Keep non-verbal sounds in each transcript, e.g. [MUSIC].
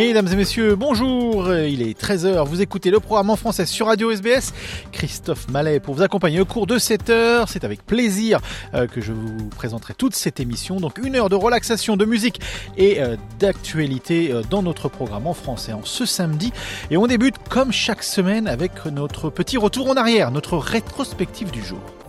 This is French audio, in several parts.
Mesdames et messieurs, bonjour, il est 13h, vous écoutez le programme en français sur Radio SBS. Christophe Mallet pour vous accompagner au cours de cette heure. C'est avec plaisir euh, que je vous présenterai toute cette émission. Donc une heure de relaxation, de musique et euh, d'actualité euh, dans notre programme en français en ce samedi. Et on débute comme chaque semaine avec notre petit retour en arrière, notre rétrospective du jour.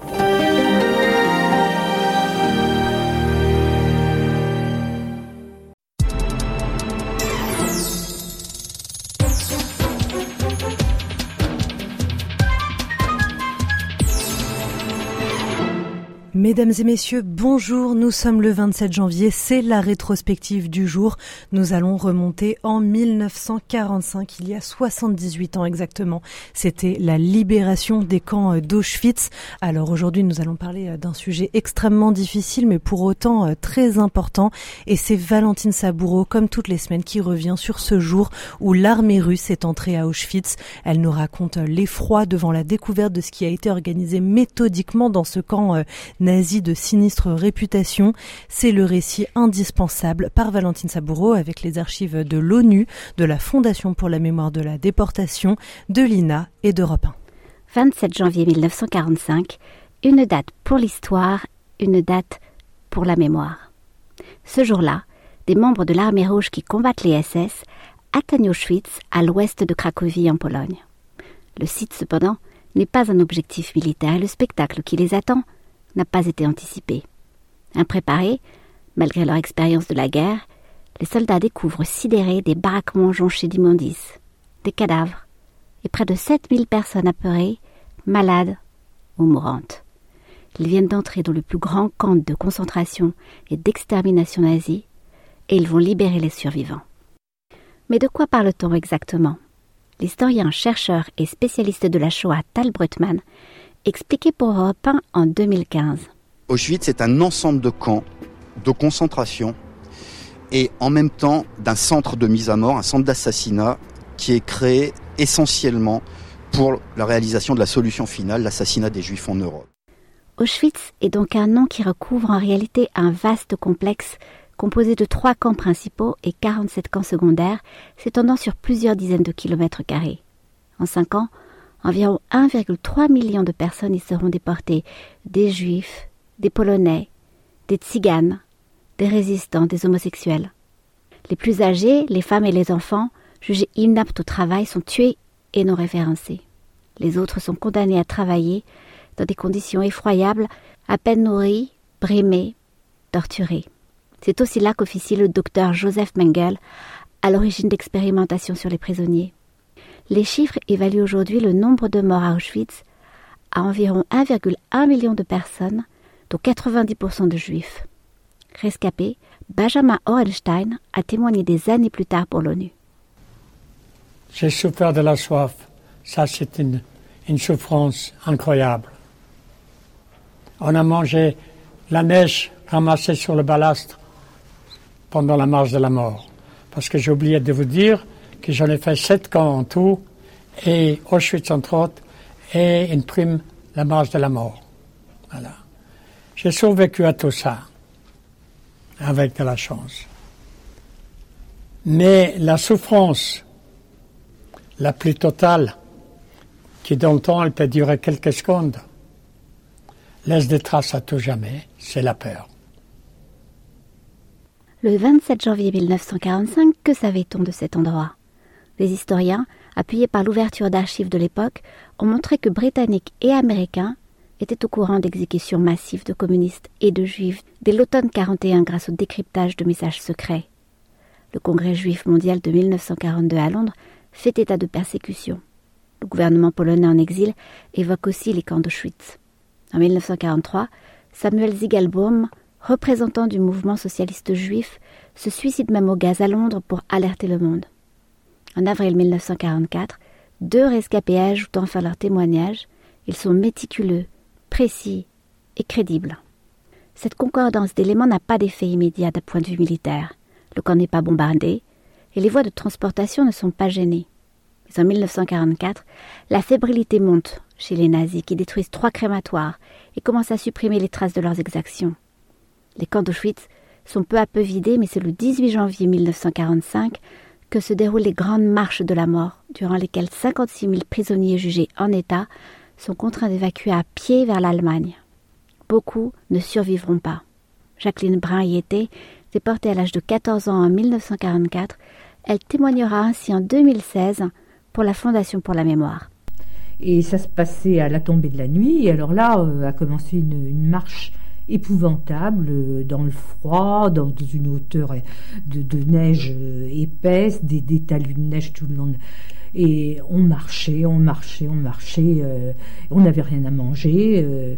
Mesdames et messieurs, bonjour, nous sommes le 27 janvier, c'est la rétrospective du jour. Nous allons remonter en 1945, il y a 78 ans exactement. C'était la libération des camps d'Auschwitz. Alors aujourd'hui, nous allons parler d'un sujet extrêmement difficile, mais pour autant euh, très important. Et c'est Valentine Saboureau, comme toutes les semaines, qui revient sur ce jour où l'armée russe est entrée à Auschwitz. Elle nous raconte l'effroi devant la découverte de ce qui a été organisé méthodiquement dans ce camp euh, nazi de sinistre réputation. C'est le récit indispensable par Valentine Saboureau avec les archives de l'ONU, de la Fondation pour la mémoire de la déportation, de l'INA et d'Europe 1. 27 janvier 1945, une date pour l'histoire, une date pour la mémoire. Ce jour-là, des membres de l'armée rouge qui combattent les SS atteignent Auschwitz à l'ouest de Cracovie en Pologne. Le site, cependant, n'est pas un objectif militaire le spectacle qui les attend n'a pas été anticipé. Impréparés, malgré leur expérience de la guerre, les soldats découvrent sidérés des baraquements jonchés d'immondices, des cadavres, et près de 7000 personnes apeurées, malades ou mourantes. Ils viennent d'entrer dans le plus grand camp de concentration et d'extermination nazie, et ils vont libérer les survivants. Mais de quoi parle-t-on exactement? L'historien, chercheur et spécialiste de la Shoah Tal expliqué pour Europe 1 en 2015. Auschwitz est un ensemble de camps, de concentration et en même temps d'un centre de mise à mort, un centre d'assassinat qui est créé essentiellement pour la réalisation de la solution finale, l'assassinat des Juifs en Europe. Auschwitz est donc un nom qui recouvre en réalité un vaste complexe composé de trois camps principaux et 47 camps secondaires s'étendant sur plusieurs dizaines de kilomètres carrés. En cinq ans, Environ 1,3 million de personnes y seront déportées, des juifs, des polonais, des tziganes, des résistants, des homosexuels. Les plus âgés, les femmes et les enfants, jugés inaptes au travail, sont tués et non référencés. Les autres sont condamnés à travailler dans des conditions effroyables, à peine nourris, brimés, torturés. C'est aussi là qu'officie le docteur Joseph Mengel, à l'origine d'expérimentations sur les prisonniers. Les chiffres évaluent aujourd'hui le nombre de morts à Auschwitz à environ 1,1 million de personnes, dont 90% de juifs. Rescapé, Benjamin Orenstein a témoigné des années plus tard pour l'ONU. J'ai souffert de la soif. Ça, c'est une, une souffrance incroyable. On a mangé la neige ramassée sur le balastre pendant la marche de la mort. Parce que j'ai oublié de vous dire, que j'en ai fait sept camps en tout, et Auschwitz entre autres, et une prime, la marche de la mort. Voilà. J'ai survécu à tout ça, avec de la chance. Mais la souffrance la plus totale, qui dans le temps elle peut durer quelques secondes, laisse des traces à tout jamais, c'est la peur. Le 27 janvier 1945, que savait-on de cet endroit? Les historiens, appuyés par l'ouverture d'archives de l'époque, ont montré que Britanniques et Américains était au courant d'exécutions massives de communistes et de juifs dès l'automne 41 grâce au décryptage de messages secrets. Le Congrès juif mondial de 1942 à Londres fait état de persécution. Le gouvernement polonais en exil évoque aussi les camps d'Auschwitz. En 1943, Samuel Ziegelbaum, représentant du mouvement socialiste juif, se suicide même au gaz à Londres pour alerter le monde. En avril 1944, deux rescapés ajoutent enfin leur témoignage. Ils sont méticuleux, précis et crédibles. Cette concordance d'éléments n'a pas d'effet immédiat d'un point de vue militaire. Le camp n'est pas bombardé et les voies de transportation ne sont pas gênées. Mais en 1944, la fébrilité monte chez les nazis qui détruisent trois crématoires et commencent à supprimer les traces de leurs exactions. Les camps d'Auschwitz sont peu à peu vidés, mais c'est le 18 janvier 1945 que se déroulent les grandes marches de la mort, durant lesquelles 56 000 prisonniers jugés en état sont contraints d'évacuer à pied vers l'Allemagne. Beaucoup ne survivront pas. Jacqueline Brun y était, déportée à l'âge de 14 ans en 1944. Elle témoignera ainsi en 2016 pour la Fondation pour la mémoire. Et ça se passait à la tombée de la nuit. Et alors là euh, a commencé une, marche épouvantable euh, dans le froid, dans une hauteur de, neige euh, épaisse, des, talus de neige tout le long. Et on marchait, on marchait, on marchait. on n'avait rien à manger.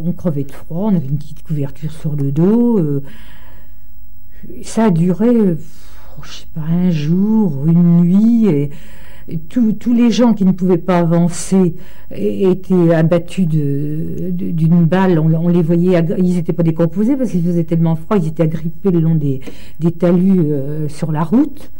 on crevait de froid. On avait une petite couverture sur le dos. ça a duré, je sais pas, un jour, une nuit. Tous les gens qui ne pouvaient pas avancer étaient abattus d'une balle. On, les voyait, ils n'étaient pas décomposés parce qu'il faisait tellement froid, ils étaient agrippés le long des, talus euh, sur la route.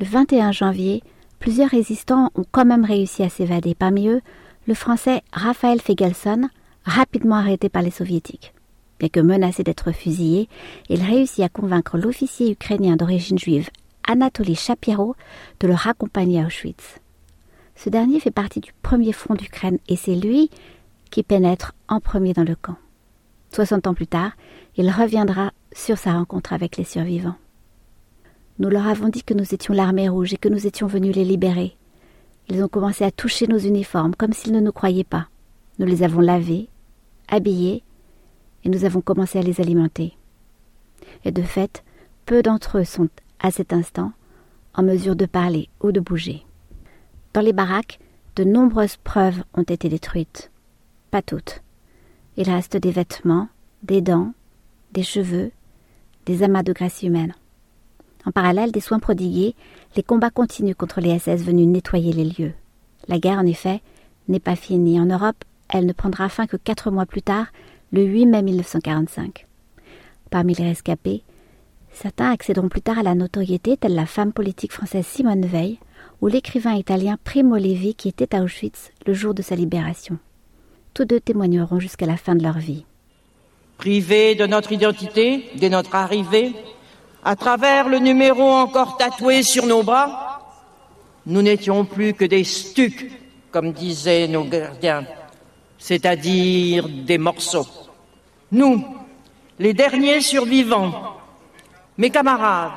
Le 21 janvier, plusieurs résistants ont quand même réussi à s'évader. Parmi eux, le français Raphaël Fegelson, rapidement arrêté par les soviétiques. Bien que menacé d'être fusillé, il réussit à convaincre l'officier ukrainien d'origine juive Anatoly Shapiro de le raccompagner à Auschwitz. Ce dernier fait partie du premier front d'Ukraine et c'est lui qui pénètre en premier dans le camp. Soixante ans plus tard, il reviendra sur sa rencontre avec les survivants. Nous leur avons dit que nous étions l'armée rouge et que nous étions venus les libérer. Ils ont commencé à toucher nos uniformes comme s'ils ne nous croyaient pas. Nous les avons lavés, habillés, et nous avons commencé à les alimenter. Et de fait, peu d'entre eux sont à cet instant, en mesure de parler ou de bouger. Dans les baraques, de nombreuses preuves ont été détruites. Pas toutes. Il reste des vêtements, des dents, des cheveux, des amas de graisse humaine. En parallèle des soins prodigués, les combats continuent contre les SS venus nettoyer les lieux. La guerre, en effet, n'est pas finie. En Europe, elle ne prendra fin que quatre mois plus tard, le 8 mai 1945. Parmi les rescapés, Certains accéderont plus tard à la notoriété, telle la femme politique française Simone Veil ou l'écrivain italien Primo Levi qui était à Auschwitz le jour de sa libération. Tous deux témoigneront jusqu'à la fin de leur vie. Privés de notre identité, dès notre arrivée, à travers le numéro encore tatoué sur nos bras, nous n'étions plus que des stucs, comme disaient nos gardiens, c'est-à-dire des morceaux. Nous, les derniers survivants, mes camarades,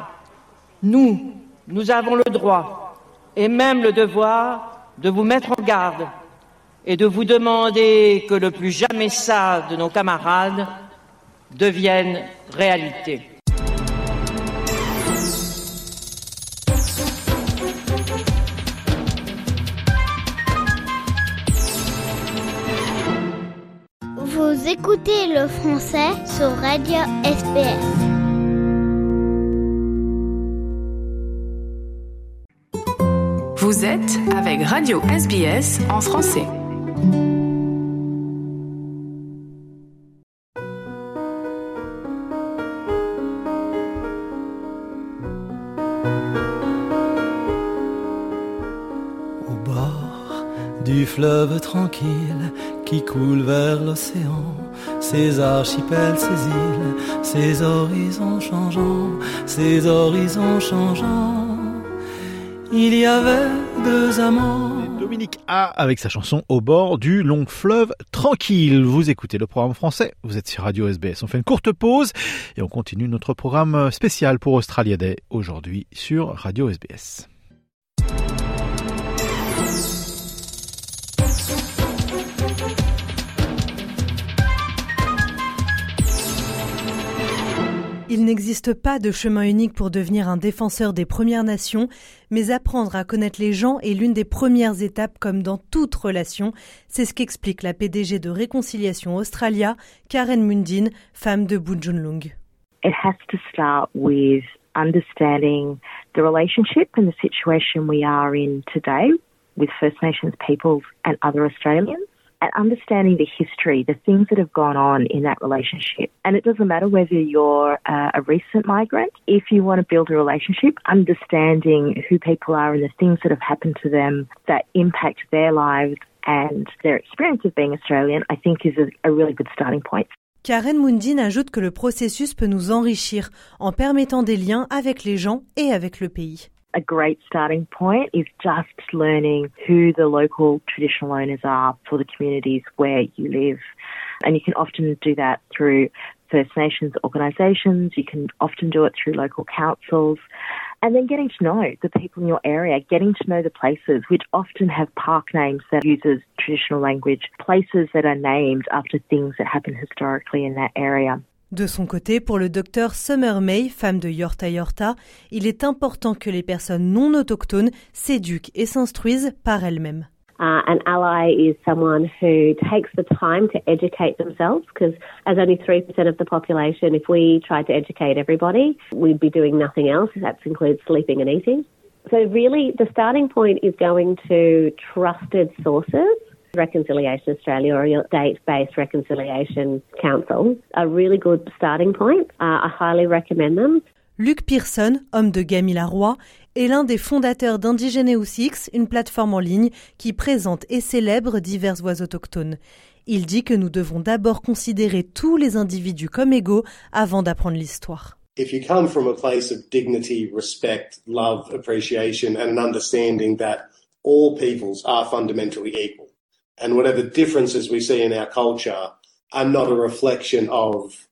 nous, nous avons le droit et même le devoir de vous mettre en garde et de vous demander que le plus jamais ça de nos camarades devienne réalité. Vous écoutez le français sur Radio SPS. Vous êtes avec Radio SBS en français. Au bord du fleuve tranquille qui coule vers l'océan, ces archipels, ces îles, ces horizons changeants, ces horizons changeants il y avait deux amants. Dominique A avec sa chanson Au bord du long fleuve tranquille. Vous écoutez le programme français, vous êtes sur Radio SBS. On fait une courte pause et on continue notre programme spécial pour Australia Day aujourd'hui sur Radio SBS. Il n'existe pas de chemin unique pour devenir un défenseur des Premières Nations, mais apprendre à connaître les gens est l'une des premières étapes comme dans toute relation. C'est ce qu'explique la PDG de Réconciliation Australia, Karen Mundine, femme de Bujunlung. It has to start with understanding the relationship and the situation we are in today with First Nations peoples and other Australians. And understanding the history, the things that have gone on in that relationship. And it doesn't matter whether you're uh, a recent migrant, if you want to build a relationship, understanding who people are and the things that have happened to them that impact their lives and their experience of being Australian, I think is a, a really good starting point. Karen Mundine ajoute que le processus peut nous enrichir en permettant des liens avec les gens et avec le pays. A great starting point is just learning who the local traditional owners are for the communities where you live. And you can often do that through First Nations organisations, you can often do it through local councils, and then getting to know the people in your area, getting to know the places which often have park names that uses traditional language, places that are named after things that happened historically in that area. De son côté, pour le docteur Summer May, femme de Yorta Yorta, il est important que les personnes non autochtones s'éduquent et s'instruisent par elles-mêmes. Uh, an ally is someone who takes the time to educate themselves because as only 3% of the population, if we tried to educate everybody, we'd be doing nothing else. That includes sleeping and eating. So really the starting point is going to trusted sources Reconciliation Australia or your state-based reconciliation council a really good starting point. Uh, I highly recommend them. Luc Pearson, homme de Gamila Roy, est l'un des fondateurs d'Indigeneus X, une plateforme en ligne qui présente et célèbre diverses voix autochtones. Il dit que nous devons d'abord considérer tous les individus comme égaux avant d'apprendre l'histoire. If you come from a place of dignity, respect, love, appreciation and an understanding that all peoples are fundamentally equal, and whatever differences we see in our culture are not a reflection of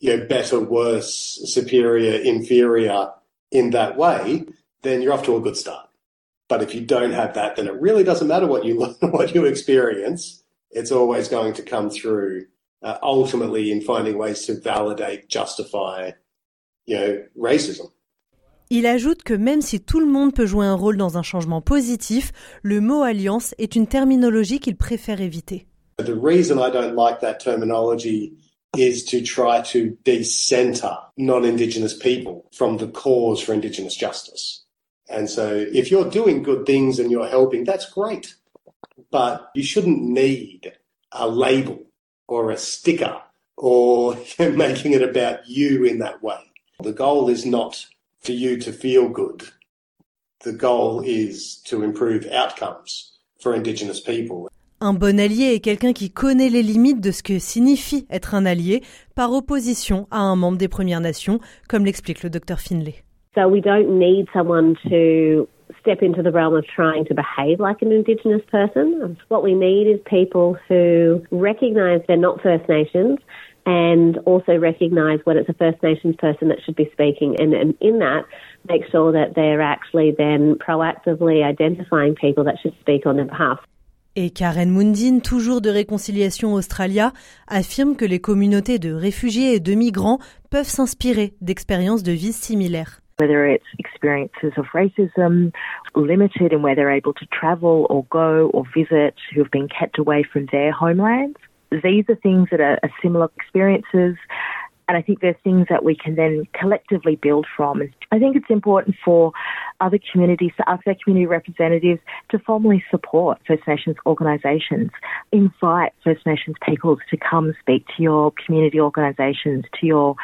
you know better, worse, superior, inferior in that way, then you're off to a good start. But if you don't have that, then it really doesn't matter what you [LAUGHS] learn, what you experience. It's always going to come through uh, ultimately in finding ways to validate, justify, you know, racism. Il ajoute que même si tout le monde peut jouer un rôle dans un changement positif, le mot alliance est une terminologie qu'il préfère éviter. The reason I don't like that terminology is to try to decenter non-Indigenous people from the cause for Indigenous justice. And so if you're doing good things and you're helping, that's great. But you shouldn't need a label or a sticker or [LAUGHS] making it about you in that way. The goal is not for you to feel good. The goal is to improve outcomes for Indigenous people. Un bon allié est quelqu'un qui connaît les limites de ce que signifie être un allié par opposition à un membre des Premières Nations, comme l'explique le docteur Finlay. So we don't need someone to step into the realm of trying to behave like an Indigenous person. What we need is people who recognise they're not First Nations and also recognise when it's a First Nations person that should be speaking, and, and in that, make sure that they're actually then proactively identifying people that should speak on their behalf. Et Karen Mundine, toujours de Réconciliation Australia, affirme que les communautés de réfugiés et de migrants peuvent s'inspirer d'expériences de vie similaires. Whether it's experiences of racism, limited in where they're able to travel or go or visit, who have been kept away from their homelands, these are things that are, are similar experiences. And I think there's things that we can then collectively build from. And I think it's important for other communities, to ask their community representatives to formally support First Nations organisations. Invite First Nations peoples to come speak to your community organisations, to your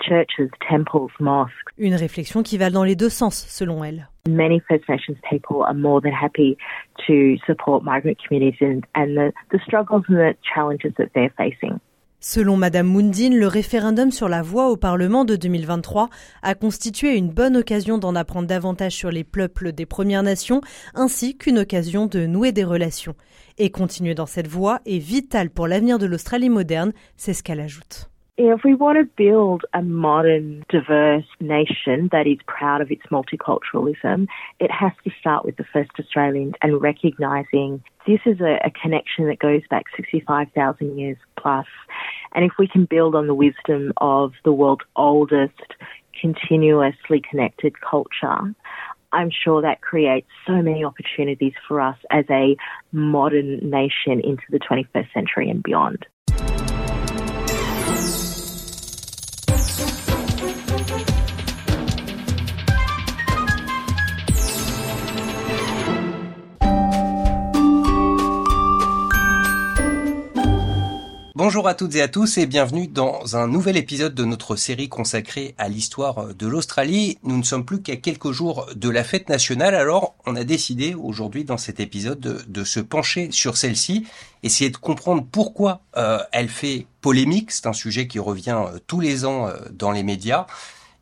churches, temples, mosques. Une réflexion qui va dans les deux sens, selon elle. Many First Nations people are more than happy to support migrant communities and, and the, the struggles and the challenges that they're facing. Selon Madame Mundine, le référendum sur la voix au Parlement de 2023 a constitué une bonne occasion d'en apprendre davantage sur les peuples des Premières Nations, ainsi qu'une occasion de nouer des relations. Et continuer dans cette voie est vital pour l'avenir de l'Australie moderne, c'est ce qu'elle ajoute. If we want to build a modern, diverse nation that is proud of its multiculturalism, it has to start with the first Australians and recognising this is a, a connection that goes back 65,000 years plus. And if we can build on the wisdom of the world's oldest continuously connected culture, I'm sure that creates so many opportunities for us as a modern nation into the 21st century and beyond. Bonjour à toutes et à tous et bienvenue dans un nouvel épisode de notre série consacrée à l'histoire de l'Australie. Nous ne sommes plus qu'à quelques jours de la fête nationale, alors on a décidé aujourd'hui dans cet épisode de, se pencher sur celle-ci, essayer de comprendre pourquoi euh, elle fait polémique, c'est un sujet qui revient euh, tous les ans euh, dans les médias,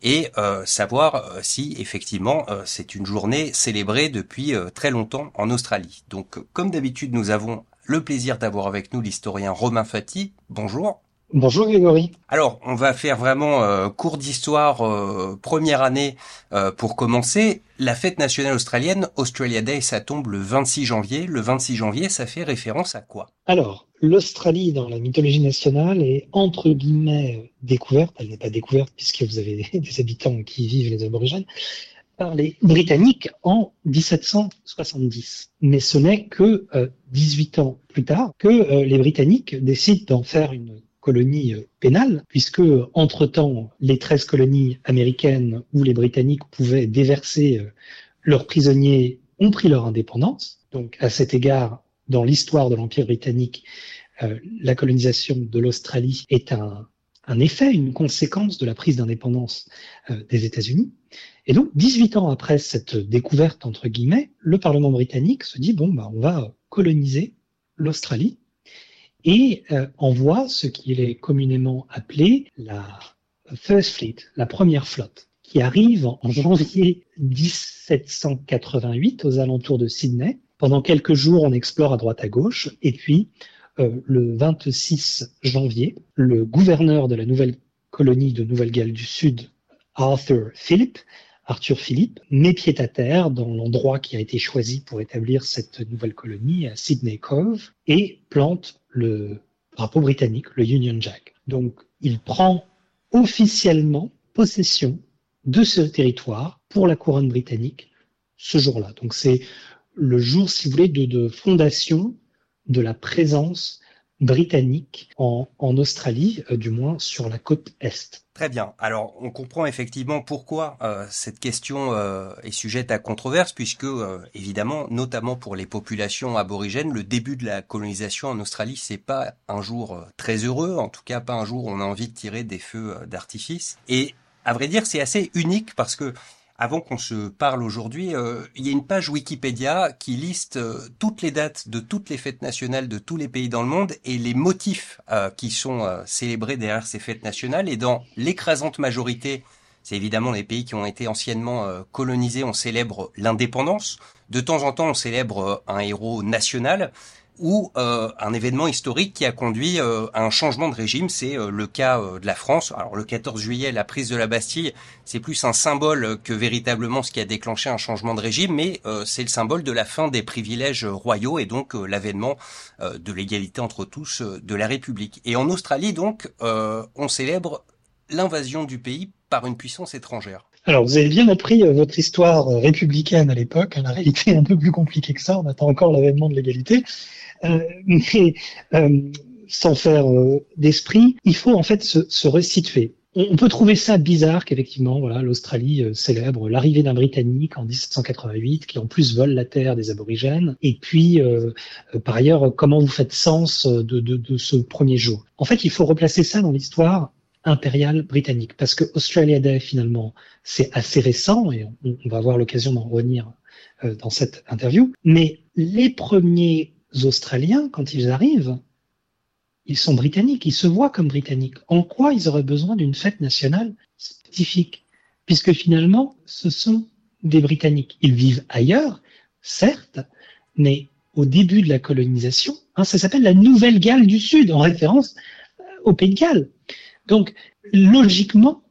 et savoir si effectivement c'est une journée célébrée depuis très longtemps en Australie. Donc comme d'habitude nous avons le plaisir d'avoir avec nous l'historien Romain Fati. Bonjour. Bonjour Grégory. Alors, on va faire vraiment euh, cours d'histoire, euh, première année euh, pour commencer. La fête nationale australienne, Australia Day, ça tombe le 26 janvier. Le 26 janvier, ça fait référence à quoi? Alors, l'Australie dans la mythologie nationale est entre guillemets découverte. Elle n'est pas découverte puisque vous avez [LAUGHS] des habitants qui vivent les aborigènes par les Britanniques en 1770. Mais ce n'est que 18 euh, ans plus tard que euh, les Britanniques décident d'en faire une colonie euh, pénale, puisque entre-temps, les 13 colonies américaines où les Britanniques pouvaient déverser leurs prisonniers ont pris leur indépendance. Donc à cet égard, dans l'histoire de l'Empire britannique, la colonisation de l'Australie est un, un effet, une conséquence de la prise d'indépendance euh, des États-Unis. Et donc, 18 ans après cette découverte, entre guillemets, le Parlement britannique se dit, bon, bah, on va coloniser l'Australie et euh, envoie ce qui est communément appelé la First Fleet, la première flotte, qui arrive en janvier 1788 aux alentours de Sydney. Pendant quelques jours, on explore à droite à gauche, et puis euh, le 26 janvier, le gouverneur de la nouvelle colonie de Nouvelle-Galles du Sud, Arthur Phillip, Arthur Philippe, met pied à terre dans l'endroit qui a été choisi pour établir cette nouvelle colonie, à Sydney Cove, et plante le drapeau britannique, le Union Jack. Donc, il prend officiellement possession de ce territoire pour la couronne britannique ce jour-là. Donc, c'est le jour, si vous voulez, de fondation de la présence britannique en, Australie, euh, du moins sur la côte est. Très bien. Alors, on comprend effectivement pourquoi euh, cette question euh, est sujette à controverse, puisque évidemment, notamment pour les populations aborigènes, le début de la colonisation en Australie, c'est pas un jour très heureux, en tout cas pas un jour où on a envie de tirer des feux d'artifice. Et à vrai dire, c'est assez unique parce que avant qu'on se parle aujourd'hui, euh, il y a une page Wikipédia qui liste euh, toutes les dates de toutes les fêtes nationales de tous les pays dans le monde et les motifs euh, qui sont célébrés derrière ces fêtes nationales. Et dans l'écrasante majorité, c'est évidemment les pays qui ont été anciennement colonisés, on célèbre l'indépendance. De temps en temps, on célèbre un héros national ou euh, un événement historique qui a conduit euh, à un changement de régime. C'est euh, le cas de la France. Alors le 14 juillet, la prise de la Bastille, c'est plus un symbole que véritablement ce qui a déclenché un changement de régime, mais c'est le symbole de la fin des privilèges royaux et donc l'avènement de l'égalité entre tous de la République. Et en Australie, donc, on célèbre l'invasion du pays par une puissance étrangère. Alors, vous avez bien appris votre histoire républicaine à l'époque. La réalité est un peu plus compliquée que ça. On attend encore l'avènement de l'égalité. Euh, [LAUGHS] mais euh, sans faire euh, d'esprit, il faut en fait se, se resituer. On peut trouver ça bizarre qu'effectivement, voilà, l'Australie célèbre l'arrivée d'un Britannique en 1788, qui en plus vole la terre des aborigènes. Et puis, par ailleurs, comment vous faites sens de, de, de, ce premier jour? En fait, il faut replacer ça dans l'histoire impériale britannique, parce que Australia Day, finalement, c'est assez récent, et on, on va avoir l'occasion d'en revenir dans cette interview. Mais les premiers Australiens, quand ils arrivent, ils sont britanniques, ils se voient comme britanniques. En quoi ils auraient besoin d'une fête nationale spécifique? Puisque finalement, ce sont des Britanniques. Ils vivent ailleurs, certes, mais au début de la colonisation, hein, ça s'appelle la Nouvelle-Galles du Sud, en référence euh, au Pays de Galles. Donc, logiquement,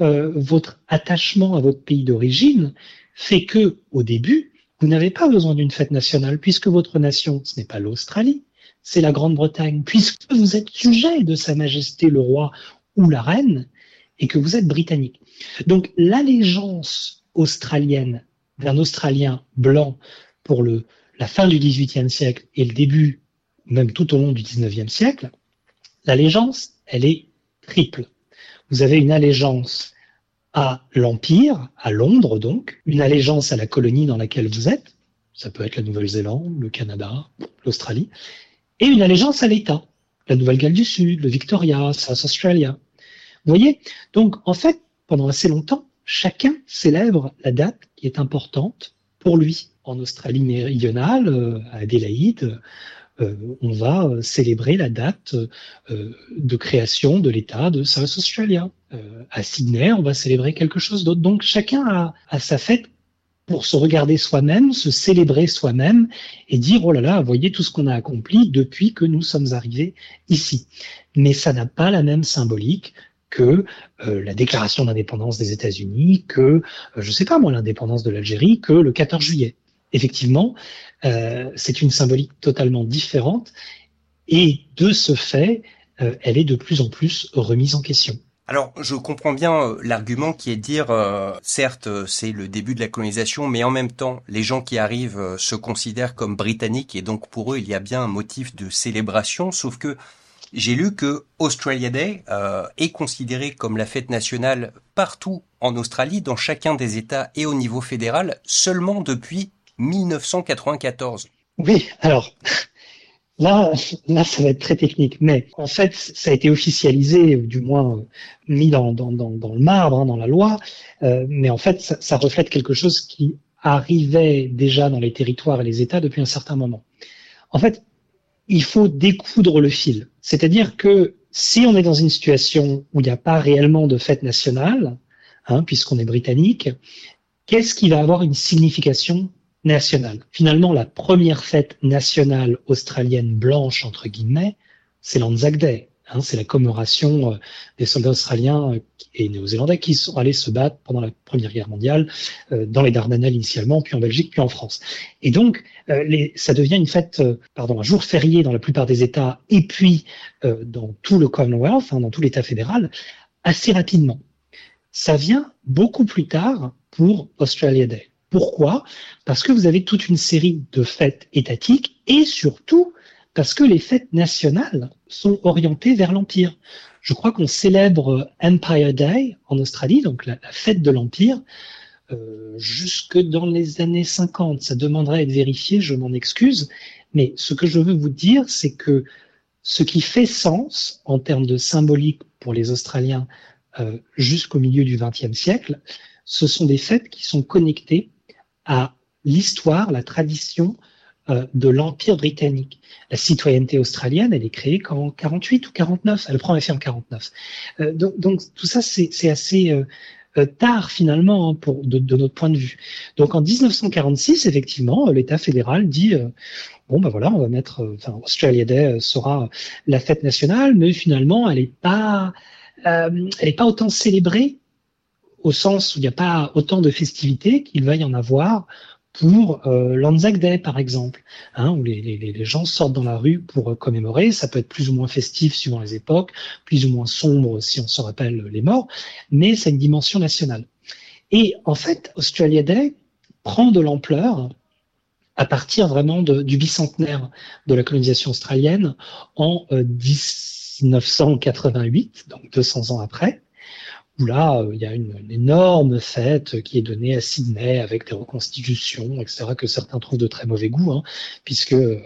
euh, votre attachement à votre pays d'origine fait que, au début, vous n'avez pas besoin d'une fête nationale, puisque votre nation, ce n'est pas l'Australie, c'est la Grande-Bretagne, puisque vous êtes sujet de Sa Majesté le roi ou la reine, et que vous êtes britannique. Donc l'allégeance australienne d'un Australien blanc pour le, la fin du XVIIIe siècle et le début, même tout au long du XIXe siècle, l'allégeance, elle est triple. Vous avez une allégeance à l'Empire, à Londres donc, une allégeance à la colonie dans laquelle vous êtes, ça peut être la Nouvelle-Zélande, le Canada, l'Australie, et une allégeance à l'État, la Nouvelle-Galles du Sud, le Victoria, South Australia. Vous voyez? Donc en fait, pendant assez longtemps, chacun célèbre la date qui est importante pour lui. En Australie méridionale, euh, à Adélaïde, on va euh, célébrer la date de création de l'État de South Australia. à Sydney, on va célébrer quelque chose d'autre. Donc chacun a, a sa fête pour se regarder soi-même, se célébrer soi-même et dire oh là là, voyez tout ce qu'on a accompli depuis que nous sommes arrivés ici. Mais ça n'a pas la même symbolique que euh, la déclaration d'indépendance des États-Unis, que euh, je sais pas moi l'indépendance de l'Algérie, que le 14 juillet. Effectivement, euh, c'est une symbolique totalement différente et de ce fait, elle est de plus en plus remise en question. Alors, je comprends bien euh, l'argument qui est de dire, euh, certes, euh, c'est le début de la colonisation, mais en même temps, les gens qui arrivent se considèrent comme britanniques et donc pour eux, il y a bien un motif de célébration, sauf que j'ai lu que Australia Day est considéré comme la fête nationale partout en Australie, dans chacun des États et au niveau fédéral, seulement depuis 1994. Oui, alors Là, là, ça va être très technique, mais en fait, ça a été officialisé, ou du moins euh, mis dans, dans, dans, dans le marbre, hein, dans la loi, euh, mais en fait, ça, ça, reflète quelque chose qui arrivait déjà dans les territoires et les États depuis un certain moment. En fait, il faut découdre le fil. C'est-à-dire que si on est dans une situation où il n'y a pas réellement de fête nationale, hein, puisqu'on est britannique, qu'est-ce qui va avoir une signification nationale. Finalement, la première fête nationale australienne blanche, entre guillemets, c'est l'Anzac Day. Hein, c'est la commémoration euh, des soldats australiens euh, et néo-zélandais qui sont allés se battre pendant la Première Guerre mondiale euh, dans les Dardanelles initialement, puis en Belgique, puis en France. Et donc, les, ça devient une fête, pardon, un jour férié dans la plupart des États et puis dans tout le Commonwealth, hein, dans tout l'État fédéral, assez rapidement. Ça vient beaucoup plus tard pour Australia Day. Pourquoi? Parce que vous avez toute une série de fêtes étatiques et surtout parce que les fêtes nationales sont orientées vers l'Empire. Je crois qu'on célèbre Empire Day en Australie, donc la, fête de l'Empire, euh, jusque dans les années 50. Ça demanderait à être vérifié, je m'en excuse. Mais ce que je veux vous dire, c'est que ce qui fait sens en termes de symbolique pour les Australiens euh, jusqu'au milieu du XXe siècle, ce sont des fêtes qui sont connectées à l'histoire, la tradition euh, de l'Empire britannique. La citoyenneté australienne, elle est créée qu'en 48 ou 49, elle prend effet en 49. Euh, donc, donc, tout ça, c'est assez euh, tard finalement hein, pour, de, de, notre point de vue. Donc en 1946, effectivement, l'État fédéral dit bon ben voilà, on va mettre, enfin Australia Day sera la fête nationale, mais finalement, elle n'est pas, elle est pas autant célébrée au sens où il n'y a pas autant de festivités qu'il va y en avoir pour euh, l'Anzac Day, par exemple, hein, où les, les, gens sortent dans la rue pour euh, commémorer. Ça peut être plus ou moins festif suivant les époques, plus ou moins sombre si on se rappelle les morts, mais c'est une dimension nationale. Et en fait, Australia Day prend de l'ampleur à partir vraiment du bicentenaire de la colonisation australienne en euh, 1988, donc 200 ans après, où là, euh, il y a une, énorme fête qui est donnée à Sydney avec des reconstitutions, etc., que certains trouvent de très mauvais goût, hein, puisque euh,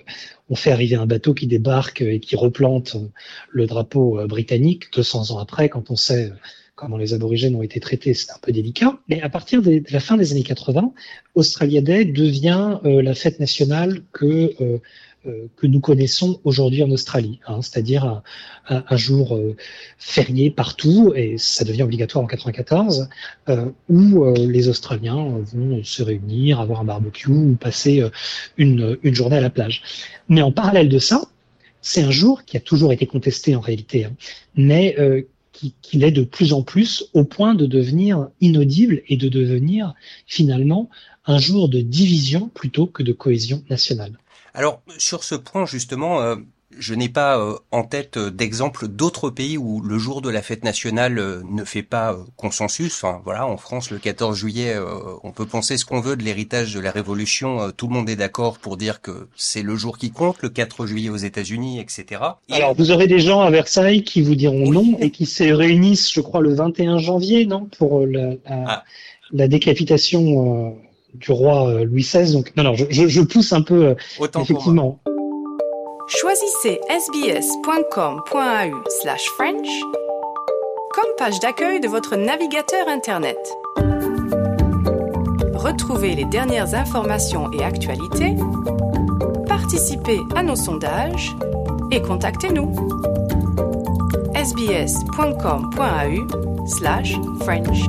on fait arriver un bateau qui débarque et qui replante euh, le drapeau britannique 200 ans après, quand on sait comment les aborigènes ont été traités, c'est un peu délicat. Mais à partir de la fin des années 80, Australia Day devient la fête nationale que euh, que nous connaissons aujourd'hui en Australie, hein, c'est-à-dire un, jour euh, férié partout, et ça devient obligatoire en 94, euh, où euh, les Australiens vont se réunir, avoir un barbecue ou passer une, une journée à la plage. Mais en parallèle de ça, c'est un jour qui a toujours été contesté en réalité, hein, mais qu'il est de plus en plus au point de devenir inaudible et de devenir finalement un jour de division plutôt que de cohésion nationale. Alors sur ce point justement, euh, je n'ai pas euh, en tête euh, d'exemple d'autres pays où le jour de la fête nationale euh, ne fait pas consensus. Enfin, voilà, en France, le 14 juillet, on peut penser ce qu'on veut de l'héritage de la Révolution. Tout le monde est d'accord pour dire que c'est le jour qui compte, le 4 juillet aux États-Unis, etc. Alors, vous aurez des gens à Versailles qui vous diront non et qui se réunissent, je crois, le 21 janvier, non, pour la, la, ah. décapitation du roi Louis XVI. Donc, non, non, je, je, pousse un peu, Autant effectivement. Choisissez sbs.com.au French comme page d'accueil de votre navigateur Internet. Retrouvez les dernières informations et actualités, participez à nos sondages et contactez-nous. sbs.com.au slash French.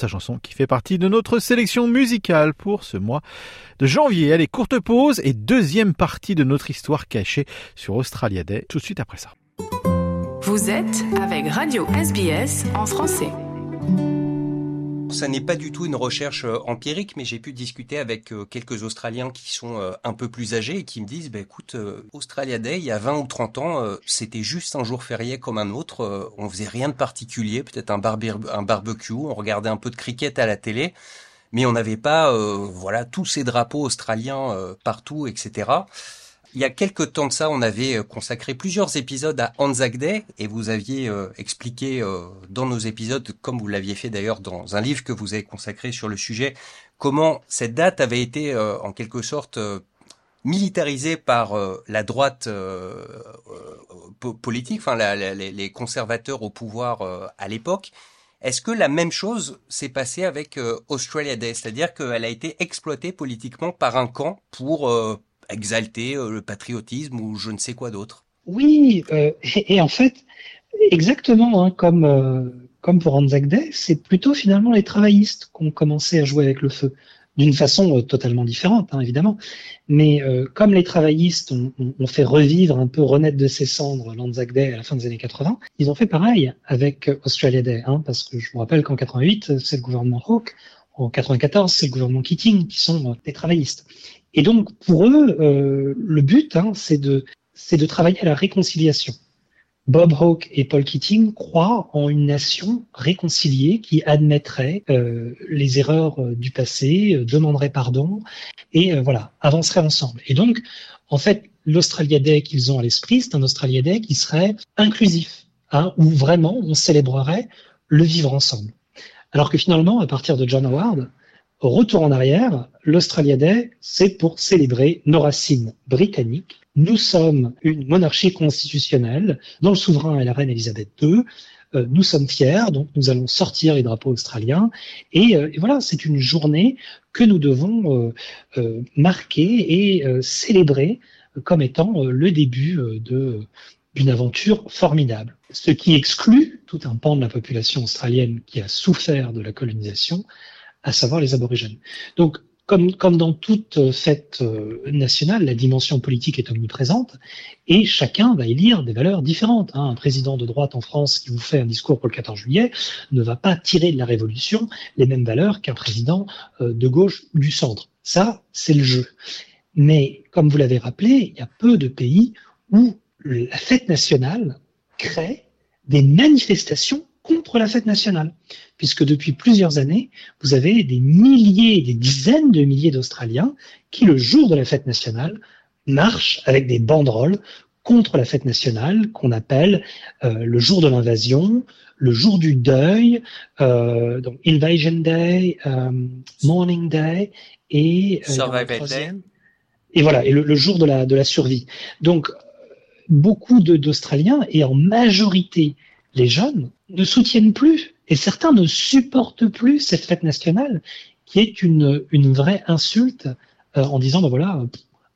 sa chanson qui fait partie de notre sélection musicale pour ce mois de janvier. Allez, courte pause et deuxième partie de notre histoire cachée sur Australia Day, tout de suite après ça. Vous êtes avec Radio SBS en français. Ça n'est pas du tout une recherche euh, empirique, mais j'ai pu discuter avec euh, quelques Australiens qui sont euh, un peu plus âgés et qui me disent, bah, écoute, Australia Day, il y a 20 ou 30 ans, c'était juste un jour férié comme un autre. On faisait rien de particulier, peut-être un, un barbecue, on regardait un peu de cricket à la télé, mais on n'avait pas, voilà, tous ces drapeaux australiens partout, etc. Il y a quelques temps de ça, on avait euh, consacré plusieurs épisodes à Anzac Day et vous aviez euh, expliqué euh, dans nos épisodes, comme vous l'aviez fait d'ailleurs dans un livre que vous avez consacré sur le sujet, comment cette date avait été en quelque sorte militarisée par la droite politique, enfin les conservateurs au pouvoir à l'époque. Est-ce que la même chose s'est passée avec Australia Day, c'est-à-dire qu'elle a été exploitée politiquement par un camp pour exalter euh, le patriotisme ou je ne sais quoi d'autre. Oui, euh, et, en fait, exactement hein, comme, euh, comme pour Anzac Day, c'est plutôt finalement les travaillistes qui ont commencé à jouer avec le feu d'une façon totalement différente, hein, évidemment. Mais comme les travaillistes ont, fait revivre un peu, renaître de ses cendres l'Anzac Day à la fin des années 80, ils ont fait pareil avec Australia Day, hein, parce que je me rappelle qu'en 88, c'est le gouvernement Hawke, en 94, c'est le gouvernement Keating qui sont des travaillistes. Et donc, pour eux, euh, le but, hein, c'est de, de travailler à la réconciliation. Bob Hawke et Paul Keating croient en une nation réconciliée qui admettrait euh, les erreurs euh, du passé, euh, demanderait pardon et euh, voilà, avancerait ensemble. Et donc, en fait, l'Australia Day qu'ils ont à l'esprit, c'est un Australia Day qui serait inclusif, hein, où vraiment on célébrerait le vivre ensemble. Alors que finalement, à partir de John Howard, Retour en arrière, l'Australia Day, c'est pour célébrer nos racines britanniques. Nous sommes une monarchie constitutionnelle dont le souverain est la reine Elisabeth II. Euh, nous sommes fiers, donc nous allons sortir les drapeaux australiens. Et, euh, voilà, c'est une journée que nous devons euh, marquer et célébrer comme étant le début de, d'une aventure formidable. Ce qui exclut tout un pan de la population australienne qui a souffert de la colonisation, à savoir les aborigènes. Donc, comme, comme dans toute fête euh, nationale, la dimension politique est omniprésente et chacun va élire des valeurs différentes. Hein. Un président de droite en France qui vous fait un discours pour le 14 juillet ne va pas tirer de la Révolution les mêmes valeurs qu'un président euh, de gauche du centre. Ça, c'est le jeu. Mais comme vous l'avez rappelé, il y a peu de pays où la fête nationale crée des manifestations contre la fête nationale, puisque depuis plusieurs années, vous avez des milliers, des dizaines de milliers d'Australiens qui, le jour de la fête nationale, marchent avec des banderoles contre la fête nationale qu'on appelle euh, le jour de l'invasion, le jour du deuil, euh, donc Invasion Day, euh, Morning Day et Survival Day. Et voilà, et le, le, jour de la de la survie. Donc beaucoup d'Australiens, et en majorité les jeunes, ne soutiennent plus, et certains ne supportent plus cette fête nationale, qui est une, une vraie insulte euh, en disant, ben voilà,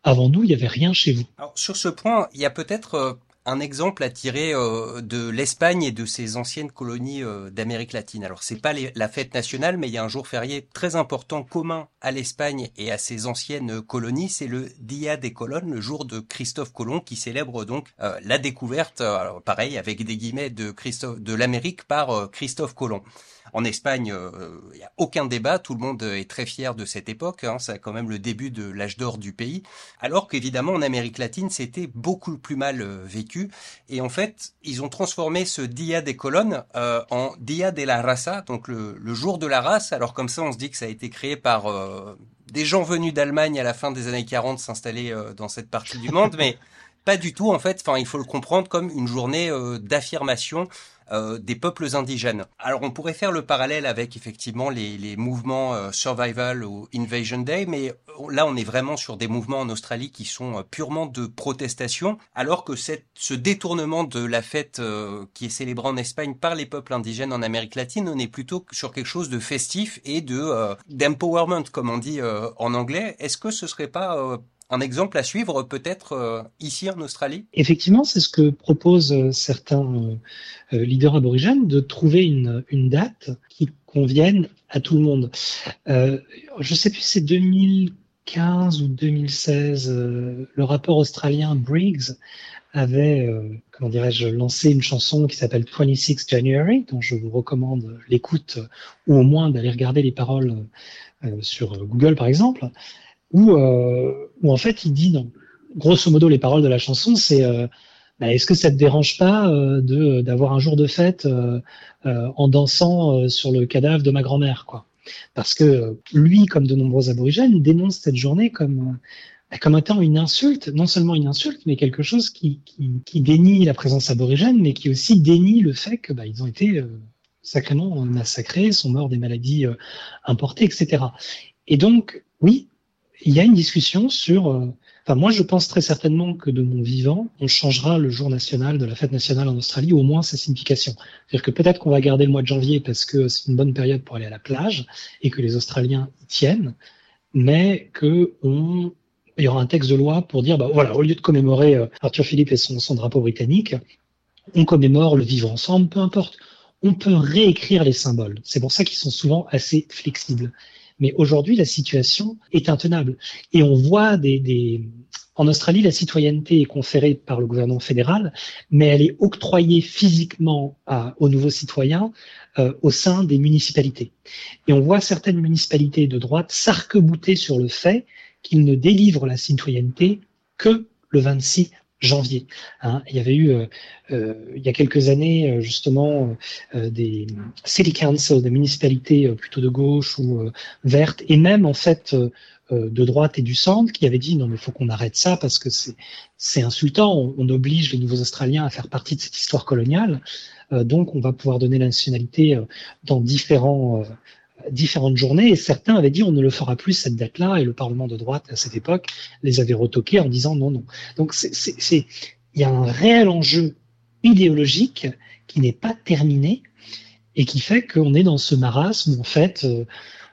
avant nous, il n'y avait rien chez vous. Alors, sur ce point, il y a peut-être euh, un exemple à tirer euh, de l'Espagne et de ses anciennes colonies euh, d'Amérique latine. Alors c'est pas la fête nationale, mais il y a un jour férié très important commun à l'Espagne et à ses anciennes colonies, c'est le Dia de Colón, le jour de Christophe Colomb, qui célèbre donc euh, la découverte, pareil avec des guillemets de l'Amérique par Christophe Colomb. En Espagne, il n'y a aucun débat, tout le monde est très fier de cette époque, hein, c'est quand même le début de l'âge d'or du pays, alors qu'évidemment en Amérique latine, c'était beaucoup plus mal vécu, et en fait, ils ont transformé ce Dia des colonnes euh, en Dia de la Raza, donc le, le, jour de la race, alors comme ça on se dit que ça a été créé par euh, des gens venus d'Allemagne à la fin des années 40 s'installer euh, dans cette partie du monde, mais pas du tout en fait, enfin il faut le comprendre comme une journée d'affirmation euh, des peuples indigènes. Alors on pourrait faire le parallèle avec effectivement les, les mouvements euh, Survival ou Invasion Day, mais euh, là on est vraiment sur des mouvements en Australie qui sont purement de protestation, alors que cette, ce détournement de la fête qui est célébrée en Espagne par les peuples indigènes en Amérique latine, on est plutôt sur quelque chose de festif et de d'empowerment comme on dit en anglais. Est-ce que ce serait pas un exemple à suivre peut-être euh, ici en Australie? Effectivement, c'est ce que proposent euh, certains euh, leaders aborigènes, de trouver une, date qui convienne à tout le monde. Je sais plus, c'est 2015 ou 2016, le rapport australien Briggs avait, comment dirais-je, lancé une chanson qui s'appelle 26 January, dont je vous recommande l'écoute ou au moins d'aller regarder les paroles sur Google par exemple où, euh, où en fait il dit, non, grosso modo, les paroles de la chanson, c'est euh, bah, est-ce que ça te dérange pas euh, de d'avoir un jour de fête euh, euh, en dansant sur le cadavre de ma grand-mère, quoi Parce que lui, comme de nombreux aborigènes, dénonce cette journée comme bah, comme étant une insulte, non seulement une insulte, mais quelque chose qui, qui, qui dénie la présence aborigène, mais qui aussi dénie le fait que bah, ils ont été sacrément massacrés, sont morts des maladies importées, etc. Et donc, oui, il y a une discussion sur. Euh, enfin, moi, je pense très certainement que de mon vivant, on changera le jour national de la fête nationale en Australie, au moins sa signification. C'est-à-dire que peut-être qu'on va garder le mois de janvier parce que c'est une bonne période pour aller à la plage et que les Australiens y tiennent, mais que on il y aura un texte de loi pour dire, bah voilà, au lieu de commémorer euh, Arthur Philippe et son drapeau britannique, on commémore le vivre ensemble, peu importe. On peut réécrire les symboles. C'est pour ça qu'ils sont souvent assez flexibles. Mais aujourd'hui, la situation est intenable. Et on voit des, En Australie, la citoyenneté est conférée par le gouvernement fédéral, mais elle est octroyée physiquement aux nouveaux citoyens euh, au sein des municipalités. Et on voit certaines municipalités de droite s'arc-bouter sur le fait qu'ils ne délivrent la citoyenneté que le 26 janvier. Hein. Il y avait eu, euh, euh, il y a quelques années, euh, justement, euh, des city councils, des municipalités euh, plutôt de gauche ou euh, vertes, et même en fait de droite et du centre, qui avaient dit non mais il faut qu'on arrête ça parce que c'est c'est insultant. On, on, oblige les nouveaux Australiens à faire partie de cette histoire coloniale. donc on va pouvoir donner la nationalité dans différents différentes journées et certains avaient dit on ne le fera plus cette date-là et le Parlement de droite à cette époque les avait retoqués en disant non non. Donc c'est il y a un réel enjeu idéologique qui n'est pas terminé et qui fait qu'on est dans ce marasme en fait euh,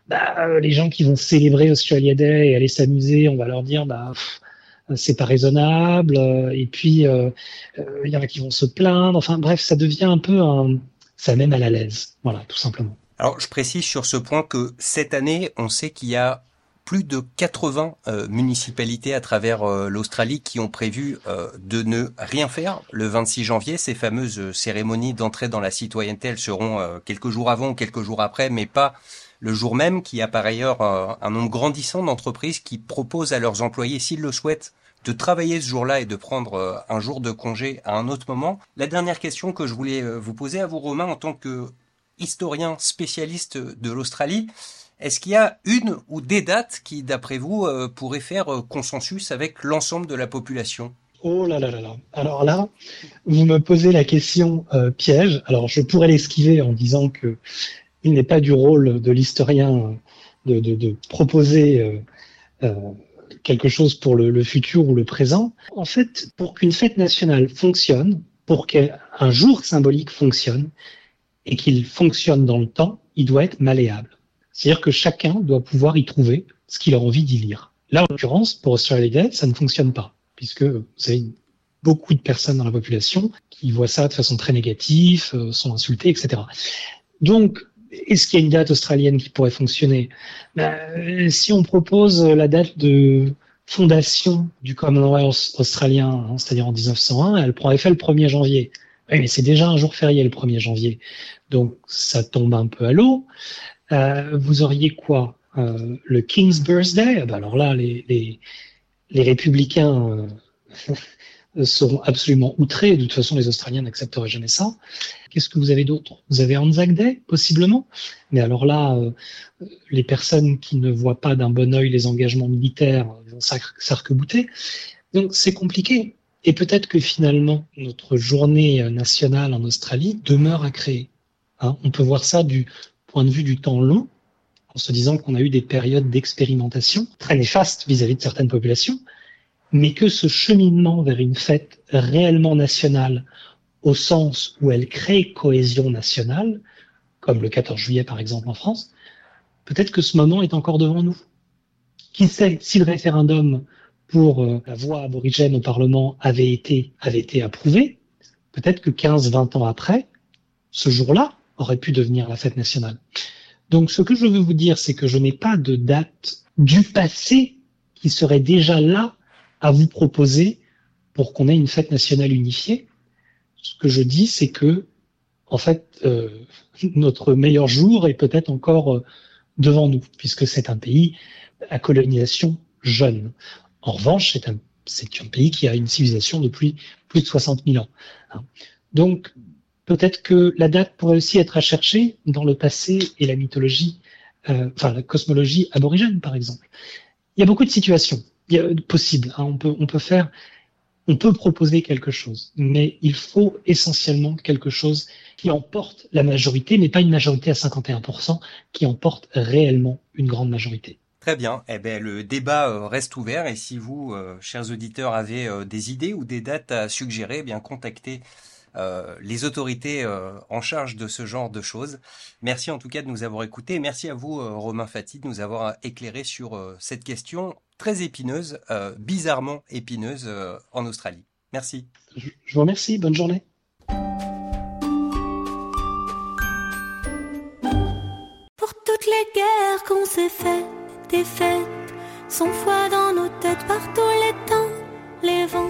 bah, les gens qui vont célébrer Australia Day et aller s'amuser, on va leur dire bah pff, c'est pas raisonnable, et puis il y en a qui vont se plaindre. Enfin bref, ça devient un peu un, ça met mal à l'aise. Voilà, tout simplement. Alors, je précise sur ce point que cette année, on sait qu'il y a plus de 80 euh, municipalités à travers euh, l'Australie qui ont prévu euh, de ne rien faire le 26 janvier. Ces fameuses cérémonies d'entrée dans la citoyenneté, elles seront quelques jours avant quelques jours après, mais pas le jour même, qui a par ailleurs un nombre grandissant d'entreprises qui proposent à leurs employés, s'ils le souhaitent, de travailler ce jour-là et de prendre un jour de congé à un autre moment. La dernière question que je voulais vous poser à vous, Romain, en tant que historien spécialiste de l'Australie, est-ce qu'il y a une ou des dates qui, d'après vous, euh, pourraient faire euh, consensus avec l'ensemble de la population? Oh là là là là. Alors là, vous me posez la question euh, piège. Alors je pourrais l'esquiver en disant que il n'est pas du rôle de l'historien de, proposer quelque chose pour le, futur ou le présent. En fait, pour qu'une fête nationale fonctionne, pour qu'un jour symbolique fonctionne et qu'il fonctionne dans le temps, il doit être malléable. C'est-à-dire que chacun doit pouvoir y trouver ce qu'il a envie d'y lire. Là, en l'occurrence, pour Australia Day, ça ne fonctionne pas, puisque vous avez beaucoup de personnes dans la population qui voient ça de façon très négative, euh, sont insultées, etc. Donc, est-ce qu'il y a une date australienne qui pourrait fonctionner? Ben, Si on propose la date de fondation du Commonwealth australien, hein, c'est-à-dire en 1901, elle prend effet le 1er janvier. Mais c'est déjà un jour férié le 1er janvier. Donc ça tombe un peu à l'eau. Euh, vous auriez quoi euh, Le King's Birthday? Ah ben Alors là, les, républicains euh, [LAUGHS] seront absolument outrés. De toute façon, les Australiens n'accepteraient jamais ça. Qu'est-ce que vous avez d'autre? Vous avez Anzac Day, possiblement? Mais alors là, les personnes qui ne voient pas d'un bon œil les engagements militaires vont s'arc-bouter. Donc c'est compliqué. Et peut-être que finalement, notre journée nationale en Australie demeure à créer. Hein on peut voir ça du point de vue du temps long, en se disant qu'on a eu des périodes d'expérimentation très néfastes vis-à-vis de certaines populations, mais que ce cheminement vers une fête réellement nationale, au sens où elle crée cohésion nationale, comme le 14 juillet par exemple en France, peut-être que ce moment est encore devant nous. Qui sait si le référendum pour euh, la voix aborigène au Parlement avait été, avait été approuvé, peut-être que 15-20 ans après, ce jour-là, aurait pu devenir la fête nationale. Donc ce que je veux vous dire, c'est que je n'ai pas de date du passé qui serait déjà là à vous proposer pour qu'on ait une fête nationale unifiée. Ce que je dis, c'est que en fait, euh, [LAUGHS] notre meilleur jour est peut-être encore euh, devant nous, puisque c'est un pays à colonisation jeune. En revanche, c'est un, un pays qui a une civilisation depuis plus de 60 000 ans. Hein. Donc, Peut-être que la date pourrait aussi être à chercher dans le passé et la mythologie, euh, enfin la cosmologie aborigène par exemple. Il y a beaucoup de situations a, possibles. Hein. on peut on peut faire, on peut proposer quelque chose, mais il faut essentiellement quelque chose qui emporte la majorité, mais pas une majorité à 51%, qui emporte réellement une grande majorité. Très bien. Eh ben, le débat euh, reste ouvert et si vous, euh, chers auditeurs, avez des idées ou des dates à suggérer, eh bien contactez euh, les autorités euh, en charge de ce genre de choses. Merci en tout cas de nous avoir écoutés. Merci à vous, euh, Romain Fati, de nous avoir éclairé sur cette question très épineuse, bizarrement épineuse en Australie. Merci. Je vous remercie. Bonne journée. Pour toutes les guerres qu'on s'est faites, des fêtes, sans foi dans nos têtes par tous les temps, les vents.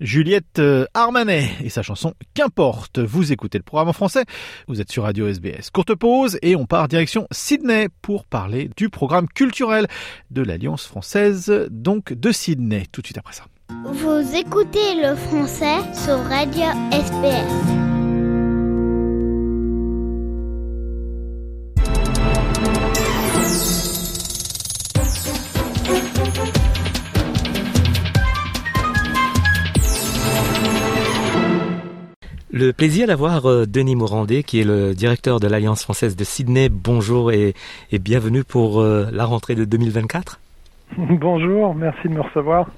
Juliette euh, Armanet et sa chanson Qu'importe. Vous écoutez le programme en français, vous êtes sur Radio SBS. Courte pause et on part direction Sydney pour parler du programme culturel de l'Alliance française, donc de Sydney, tout de suite après ça. Vous écoutez le français sur Radio SBS. Le plaisir d'avoir euh, Denis Morandé, qui est le directeur de l'Alliance française de Sydney. Bonjour et, bienvenue pour euh, la rentrée de 2024. [LAUGHS] Bonjour, merci de me recevoir.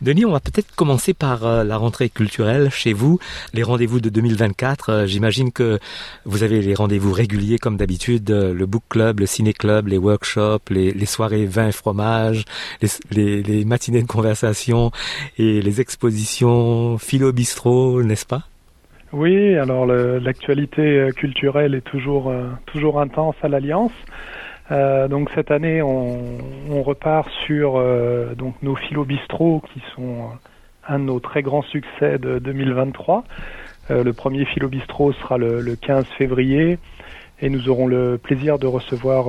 Denis, on va peut-être commencer par euh, la rentrée culturelle chez vous, les rendez-vous de 2024. Euh, j'imagine que vous avez les rendez-vous réguliers comme d'habitude, le book club, le ciné club, les workshops, les, les soirées vin et fromage, les, les, les, matinées de conversation et les expositions philo bistrot, n'est-ce pas? Oui, alors l'actualité culturelle est toujours toujours intense à l'Alliance. Euh, donc cette année, on, on repart sur euh, donc nos philo bistrot qui sont un de nos très grands succès de 2023. Euh, le premier philo bistrot sera le, le, 15 février et nous aurons le plaisir de recevoir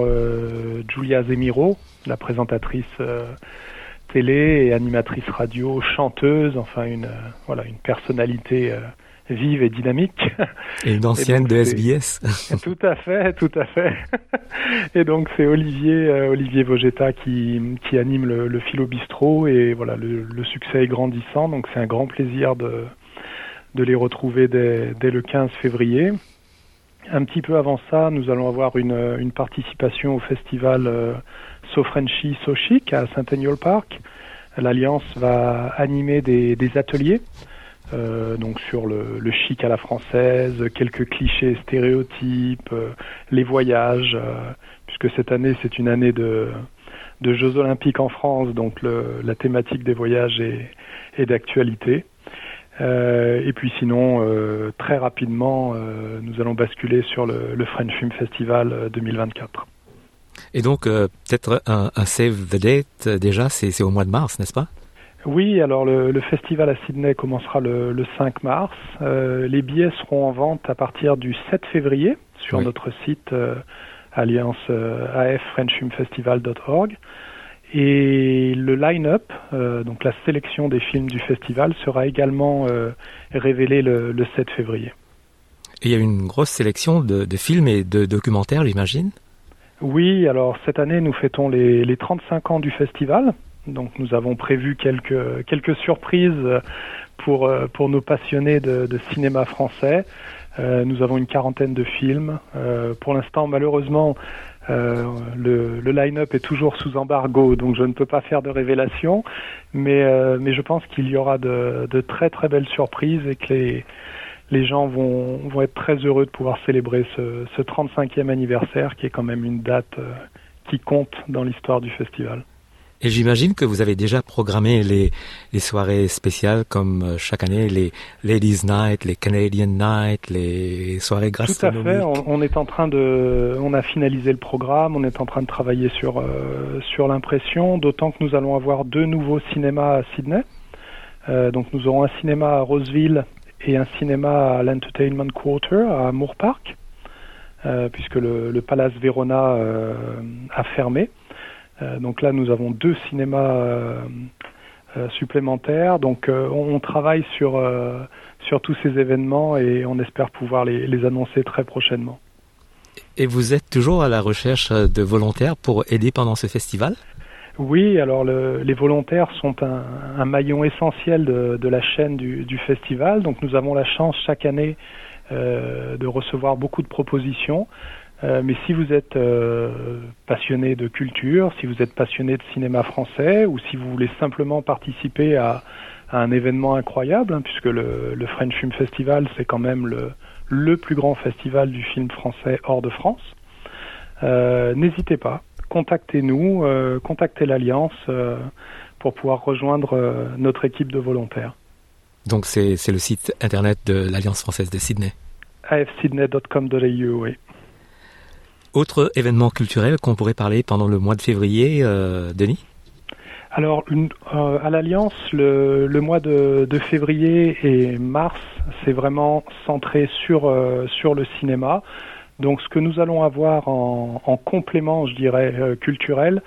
Julia Zemiro, la présentatrice télé et animatrice radio, chanteuse, enfin une voilà une personnalité vive et dynamique. Et une ancienne de SBS. [LAUGHS] tout à fait, tout à fait. Et donc c'est Olivier euh, Olivier Vogetta qui, qui anime le, le philo bistrot et voilà le, le, succès est grandissant donc c'est un grand plaisir de de les retrouver dès, dès le 15 février. Un petit peu avant ça, nous allons avoir une, une participation au festival euh, So Frenchy So Chic à Saint-Agnol Park. L'Alliance va animer des, des ateliers euh, donc sur le, chic à la française, quelques clichés stéréotypes, euh, les voyages, euh, puisque cette année c'est une année de, Jeux olympiques en France, donc la thématique des voyages est, d'actualité. et puis sinon, très rapidement, nous allons basculer sur le, French Film Festival 2024. Et donc, peut-être un, save the date déjà, c'est au mois de mars, n'est-ce pas? Oui, alors le, le, festival à Sydney commencera le, le 5 mars. Euh, les billets seront en vente à partir du 7 février sur oui. notre site euh, alliance euh, affrenchfilmfestival.org. Et le line-up, euh, donc la sélection des films du festival, sera également euh, révélé le, le, 7 février. Et il y a une grosse sélection de, de films et de documentaires, j'imagine? Oui, alors cette année, nous fêtons les, les 35 ans du festival. Donc nous avons prévu quelques, quelques surprises pour, euh, pour nos passionnés de, cinéma français. Euh, nous avons une quarantaine de films. Euh, pour l'instant, malheureusement, le, le line-up est toujours sous embargo, donc je ne peux pas faire de révélation. Mais, mais je pense qu'il y aura de, de, très très belles surprises et que les, les gens vont, vont être très heureux de pouvoir célébrer ce, ce 35e anniversaire, qui est quand même une date qui compte dans l'histoire du festival. Et j'imagine que vous avez déjà programmé les, les soirées spéciales comme euh, chaque année, les Ladies Night, les Canadian Night, les soirées gastronomiques. Tout à fait. On, on, est en train de, on a finalisé le programme, on est en train de travailler sur euh, sur l'impression. D'autant que nous allons avoir deux nouveaux cinémas à Sydney. Euh, donc nous aurons un cinéma à Roseville et un cinéma à l'Entertainment Quarter à Moore Park, euh, puisque le, le Palace Verona a fermé. Euh, donc là, nous avons deux cinémas euh, euh, supplémentaires. Donc on, on, travaille sur, sur tous ces événements et on espère pouvoir les, les annoncer très prochainement. Et vous êtes toujours à la recherche de volontaires pour aider pendant ce festival? Oui, alors le, les volontaires sont un, un maillon essentiel de, de, la chaîne du, du, festival. Donc nous avons la chance chaque année euh, de recevoir beaucoup de propositions. Euh, mais si vous êtes euh, passionné de culture, si vous êtes passionné de cinéma français, ou si vous voulez simplement participer à, à un événement incroyable, hein, puisque le, le, French Film Festival, c'est quand même le, le, plus grand festival du film français hors de France, euh, n'hésitez pas, contactez-nous, contactez l'Alliance pour pouvoir rejoindre notre équipe de volontaires. Donc c'est le site internet de l'Alliance française de Sydney afsydney.com.au, oui. Autre événement culturel qu'on pourrait parler pendant le mois de février, euh, Denis? Alors, euh, à l'Alliance, le, mois de, février et mars, c'est vraiment centré sur, euh, sur le cinéma. Donc, ce que nous allons avoir en, en complément, je dirais, culturel,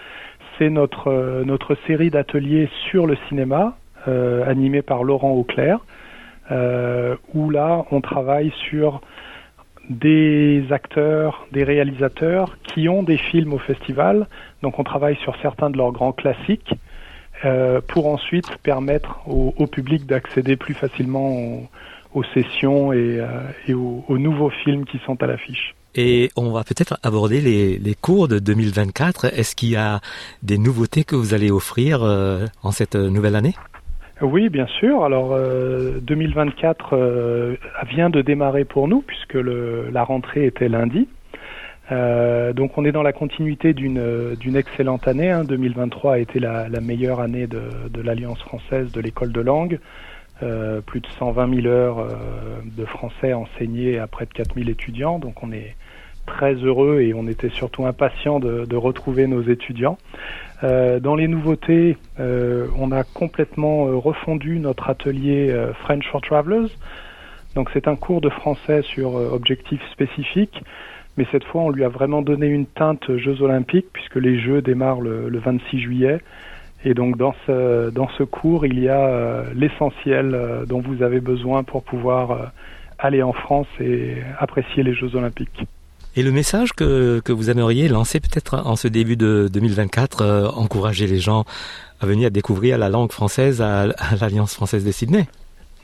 c'est notre, notre série d'ateliers sur le cinéma, animée par Laurent Auclair, où là, on travaille sur des acteurs, des réalisateurs qui ont des films au festival. Donc on travaille sur certains de leurs grands classiques euh, pour ensuite permettre au, public d'accéder plus facilement aux, sessions et, euh, aux, aux, nouveaux films qui sont à l'affiche. Et on va peut-être aborder les, les, cours de 2024. Est-ce qu'il y a des nouveautés que vous allez offrir euh, en cette nouvelle année? Oui, bien sûr. Alors, 2024 vient de démarrer pour nous puisque la rentrée était lundi. Euh, donc on est dans la continuité d'une excellente année. Hein. 2023 a été la, meilleure année de, de l'Alliance française de l'école de langue. Euh, plus de 120 000 heures euh, de français enseignées à près de 4 000 étudiants. Donc on est très heureux et on était surtout impatient de, retrouver nos étudiants. Euh, dans les nouveautés, euh, on a complètement euh, refondu notre atelier French for Travelers. Donc c'est un cours de français sur objectifs spécifiques mais cette fois on lui a vraiment donné une teinte Jeux olympiques puisque les Jeux démarrent le, le 26 juillet. Et donc dans ce, dans ce cours, il y a l'essentiel dont vous avez besoin pour pouvoir aller en France et apprécier les Jeux olympiques. Et le message que, que vous aimeriez lancer peut-être en ce début de 2024, encourager les gens à venir découvrir la langue française à, à l'Alliance française de Sydney?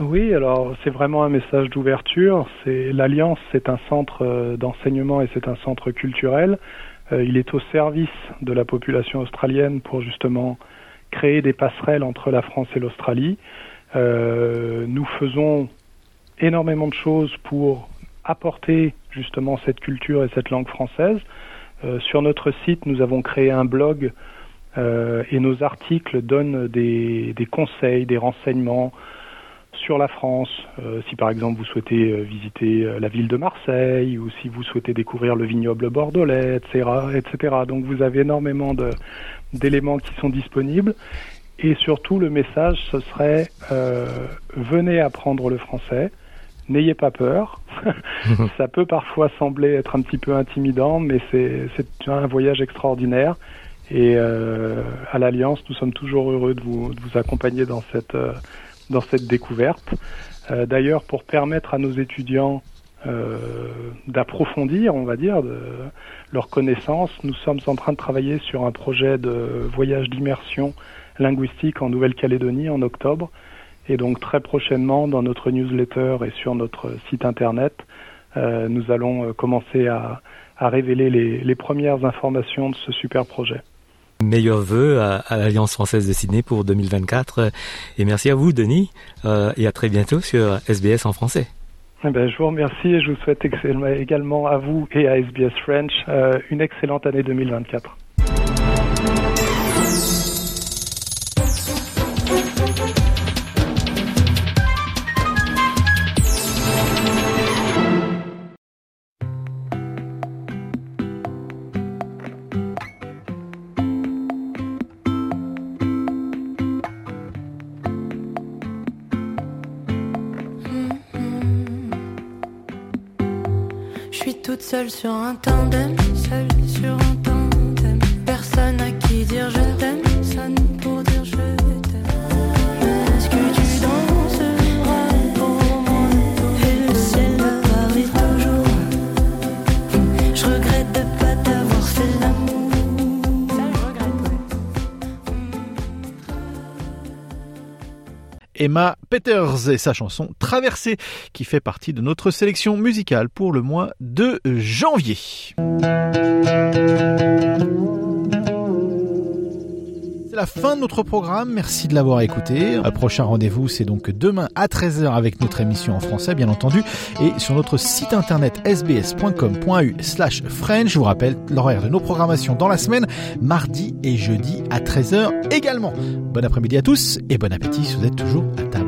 Oui, alors c'est vraiment un message d'ouverture. C'est l'Alliance, c'est un centre euh, d'enseignement et c'est un centre culturel. Euh, il est au service de la population australienne pour justement créer des passerelles entre la France et l'Australie. Euh, nous faisons énormément de choses pour apporter justement cette culture et cette langue française. Euh, sur notre site, nous avons créé un blog euh, et nos articles donnent des, conseils, des renseignements sur la France, euh, si par exemple vous souhaitez visiter la ville de Marseille ou si vous souhaitez découvrir le vignoble bordelais, etc., etc. Donc vous avez énormément d'éléments qui sont disponibles et surtout le message ce serait venez apprendre le français, n'ayez pas peur. [LAUGHS] Ça peut parfois sembler être un petit peu intimidant, mais c'est, un voyage extraordinaire. Et euh, à l'Alliance, nous sommes toujours heureux de vous, de vous accompagner dans cette dans cette découverte. Euh, D'ailleurs, pour permettre à nos étudiants euh, d'approfondir, on va dire, de, leur connaissance, nous sommes en train de travailler sur un projet de voyage d'immersion linguistique en Nouvelle-Calédonie en octobre. Et donc très prochainement, dans notre newsletter et sur notre site internet, euh, nous allons euh, commencer à, à révéler les, les premières informations de ce super projet. Meilleurs vœux à, à l'Alliance française de Sydney pour 2024. Et merci à vous, Denis, euh, et à très bientôt sur SBS en français. Eh ben, je vous remercie et je vous souhaite également à vous et à SBS French euh, une excellente année 2024. Seul sur un tandem, seul sur un tandem. Personne à qui dire je t'aime, sonne pour dire je t'aime. Est-ce que tu danseras pour moi Et le ciel me parie toujours. Je regrette de pas t'avoir fait l'amour. Emma Peters et sa chanson Traversée qui fait partie de notre sélection musicale pour le mois de janvier. C'est la fin de notre programme, merci de l'avoir écouté. Prochain rendez-vous c'est donc demain à 13h avec notre émission en français bien entendu et sur notre site internet sbs.com.au slash French. Je vous rappelle l'horaire de nos programmations dans la semaine, mardi et jeudi à 13h également. Bon après-midi à tous et bon appétit si vous êtes toujours à table.